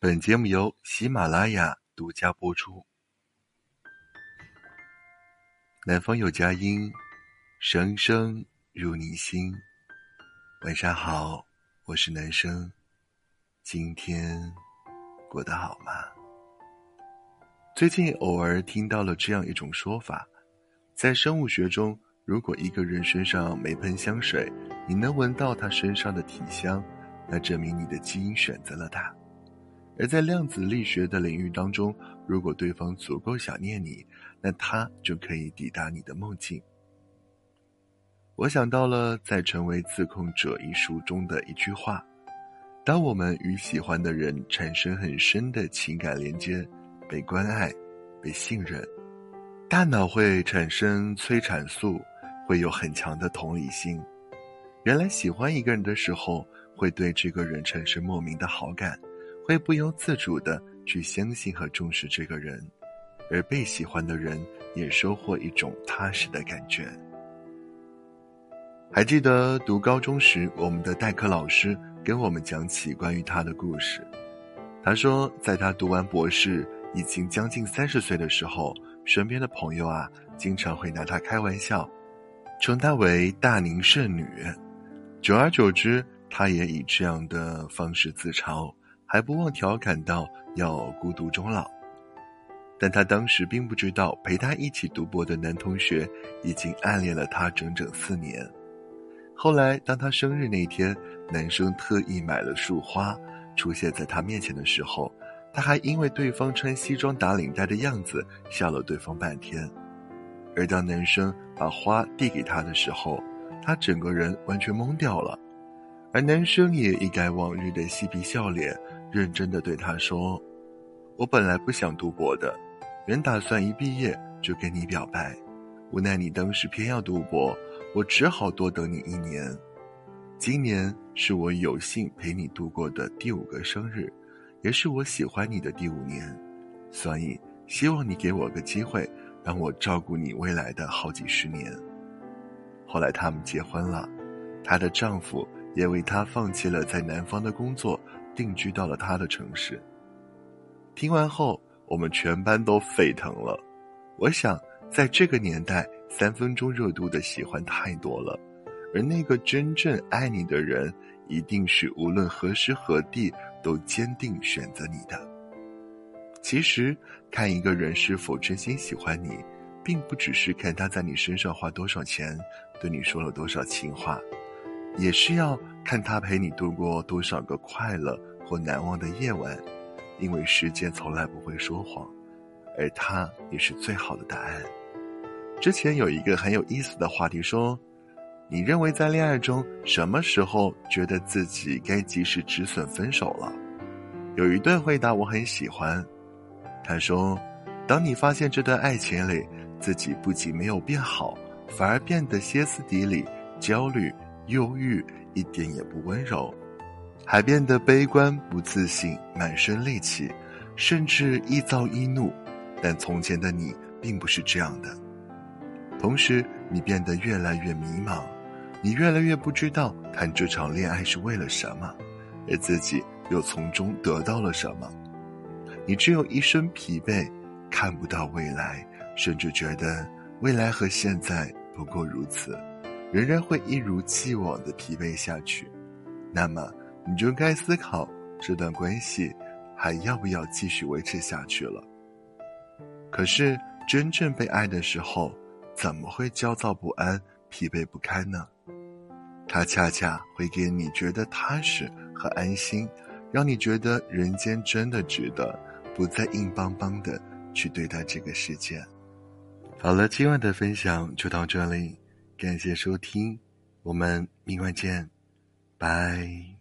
本节目由喜马拉雅独家播出。南方有佳音，声声入你心。晚上好，我是男生，今天过得好吗？最近偶尔听到了这样一种说法，在生物学中，如果一个人身上没喷香水，你能闻到他身上的体香，那证明你的基因选择了他。而在量子力学的领域当中，如果对方足够想念你，那他就可以抵达你的梦境。我想到了在《成为自控者》一书中的一句话：当我们与喜欢的人产生很深的情感连接，被关爱、被信任，大脑会产生催产素，会有很强的同理心。原来喜欢一个人的时候，会对这个人产生莫名的好感。会不由自主的去相信和重视这个人，而被喜欢的人也收获一种踏实的感觉。还记得读高中时，我们的代课老师跟我们讲起关于他的故事。他说，在他读完博士，已经将近三十岁的时候，身边的朋友啊，经常会拿他开玩笑，称他为“大龄剩女”。久而久之，他也以这样的方式自嘲。还不忘调侃道：“要孤独终老。”但他当时并不知道，陪他一起读博的男同学已经暗恋了他整整四年。后来，当他生日那天，男生特意买了束花出现在他面前的时候，他还因为对方穿西装打领带的样子笑了对方半天。而当男生把花递给他的时候，他整个人完全懵掉了，而男生也一改往日的嬉皮笑脸。认真的对他说：“我本来不想读博的，原打算一毕业就跟你表白，无奈你当时偏要读博，我只好多等你一年。今年是我有幸陪你度过的第五个生日，也是我喜欢你的第五年，所以希望你给我个机会，让我照顾你未来的好几十年。”后来他们结婚了，她的丈夫也为她放弃了在南方的工作。定居到了他的城市。听完后，我们全班都沸腾了。我想，在这个年代，三分钟热度的喜欢太多了，而那个真正爱你的人，一定是无论何时何地都坚定选择你的。其实，看一个人是否真心喜欢你，并不只是看他在你身上花多少钱，对你说了多少情话。也是要看他陪你度过多少个快乐或难忘的夜晚，因为时间从来不会说谎，而他也是最好的答案。之前有一个很有意思的话题说：“你认为在恋爱中什么时候觉得自己该及时止损分手了？”有一段回答我很喜欢，他说：“当你发现这段爱情里自己不仅没有变好，反而变得歇斯底里、焦虑。”忧郁一点也不温柔，还变得悲观不自信，满身戾气，甚至易躁易怒。但从前的你并不是这样的。同时，你变得越来越迷茫，你越来越不知道谈这场恋爱是为了什么，而自己又从中得到了什么。你只有一身疲惫，看不到未来，甚至觉得未来和现在不过如此。仍然会一如既往的疲惫下去，那么你就该思考这段关系还要不要继续维持下去了。可是真正被爱的时候，怎么会焦躁不安、疲惫不堪呢？它恰恰会给你觉得踏实和安心，让你觉得人间真的值得，不再硬邦邦的去对待这个世界。好了，今晚的分享就到这里。感谢收听，我们明晚见，拜。